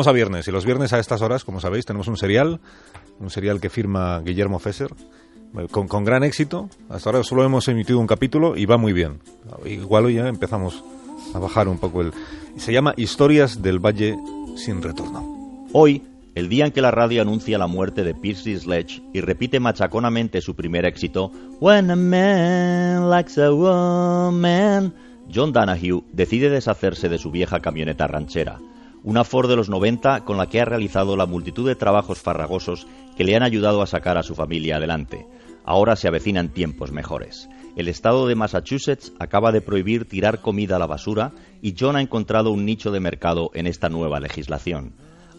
Vamos a viernes y los viernes a estas horas, como sabéis, tenemos un serial, un serial que firma Guillermo Fesser, con, con gran éxito. Hasta ahora solo hemos emitido un capítulo y va muy bien. Igual hoy ya empezamos a bajar un poco el... Se llama Historias del Valle sin retorno. Hoy, el día en que la radio anuncia la muerte de Percy Sledge y repite machaconamente su primer éxito, When a man likes a woman, John Danahue decide deshacerse de su vieja camioneta ranchera una Ford de los 90 con la que ha realizado la multitud de trabajos farragosos que le han ayudado a sacar a su familia adelante. Ahora se avecinan tiempos mejores. El estado de Massachusetts acaba de prohibir tirar comida a la basura y John ha encontrado un nicho de mercado en esta nueva legislación.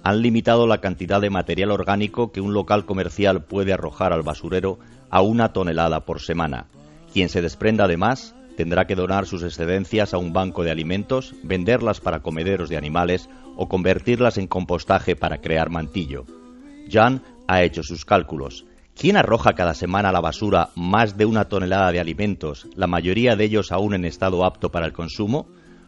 Han limitado la cantidad de material orgánico que un local comercial puede arrojar al basurero a una tonelada por semana. Quien se desprenda de más tendrá que donar sus excedencias a un banco de alimentos, venderlas para comederos de animales o convertirlas en compostaje para crear mantillo. Jan ha hecho sus cálculos. ¿Quién arroja cada semana a la basura más de una tonelada de alimentos, la mayoría de ellos aún en estado apto para el consumo?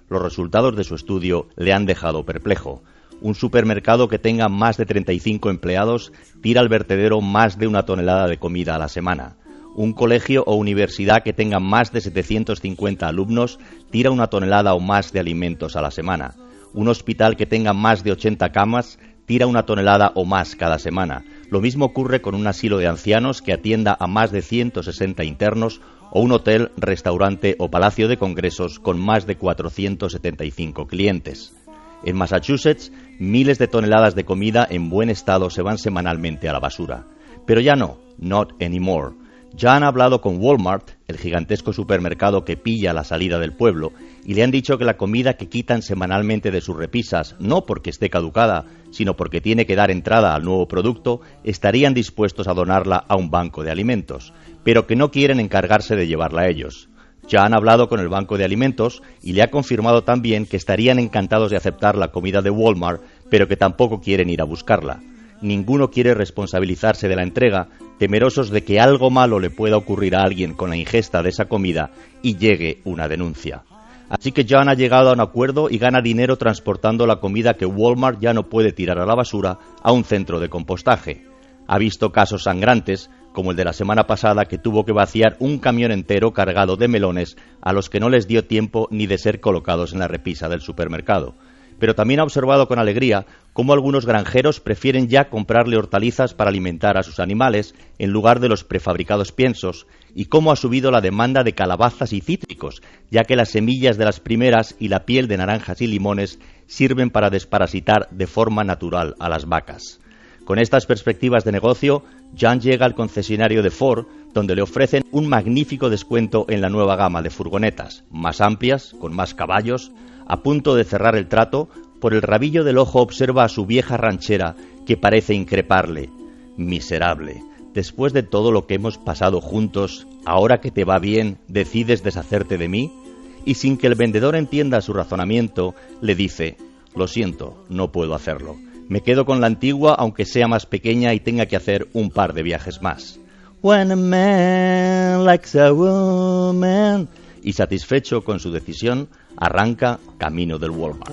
Los resultados de su estudio le han dejado perplejo. Un supermercado que tenga más de 35 empleados tira al vertedero más de una tonelada de comida a la semana. Un colegio o universidad que tenga más de 750 alumnos tira una tonelada o más de alimentos a la semana. Un hospital que tenga más de 80 camas tira una tonelada o más cada semana. Lo mismo ocurre con un asilo de ancianos que atienda a más de 160 internos o un hotel, restaurante o palacio de congresos con más de 475 clientes. En Massachusetts, miles de toneladas de comida en buen estado se van semanalmente a la basura. Pero ya no, not anymore. Ya han hablado con Walmart, el gigantesco supermercado que pilla la salida del pueblo, y le han dicho que la comida que quitan semanalmente de sus repisas, no porque esté caducada, sino porque tiene que dar entrada al nuevo producto, estarían dispuestos a donarla a un banco de alimentos, pero que no quieren encargarse de llevarla a ellos. Ya han hablado con el banco de alimentos y le ha confirmado también que estarían encantados de aceptar la comida de Walmart, pero que tampoco quieren ir a buscarla ninguno quiere responsabilizarse de la entrega, temerosos de que algo malo le pueda ocurrir a alguien con la ingesta de esa comida y llegue una denuncia. Así que John ha llegado a un acuerdo y gana dinero transportando la comida que Walmart ya no puede tirar a la basura a un centro de compostaje. Ha visto casos sangrantes, como el de la semana pasada que tuvo que vaciar un camión entero cargado de melones a los que no les dio tiempo ni de ser colocados en la repisa del supermercado pero también ha observado con alegría cómo algunos granjeros prefieren ya comprarle hortalizas para alimentar a sus animales en lugar de los prefabricados piensos y cómo ha subido la demanda de calabazas y cítricos, ya que las semillas de las primeras y la piel de naranjas y limones sirven para desparasitar de forma natural a las vacas. Con estas perspectivas de negocio, Jan llega al concesionario de Ford, donde le ofrecen un magnífico descuento en la nueva gama de furgonetas, más amplias, con más caballos, a punto de cerrar el trato, por el rabillo del ojo observa a su vieja ranchera, que parece increparle. Miserable. Después de todo lo que hemos pasado juntos, ahora que te va bien, decides deshacerte de mí? Y sin que el vendedor entienda su razonamiento, le dice, lo siento, no puedo hacerlo. Me quedo con la antigua aunque sea más pequeña y tenga que hacer un par de viajes más. When a man likes a woman. Y satisfecho con su decisión, arranca camino del Walmart.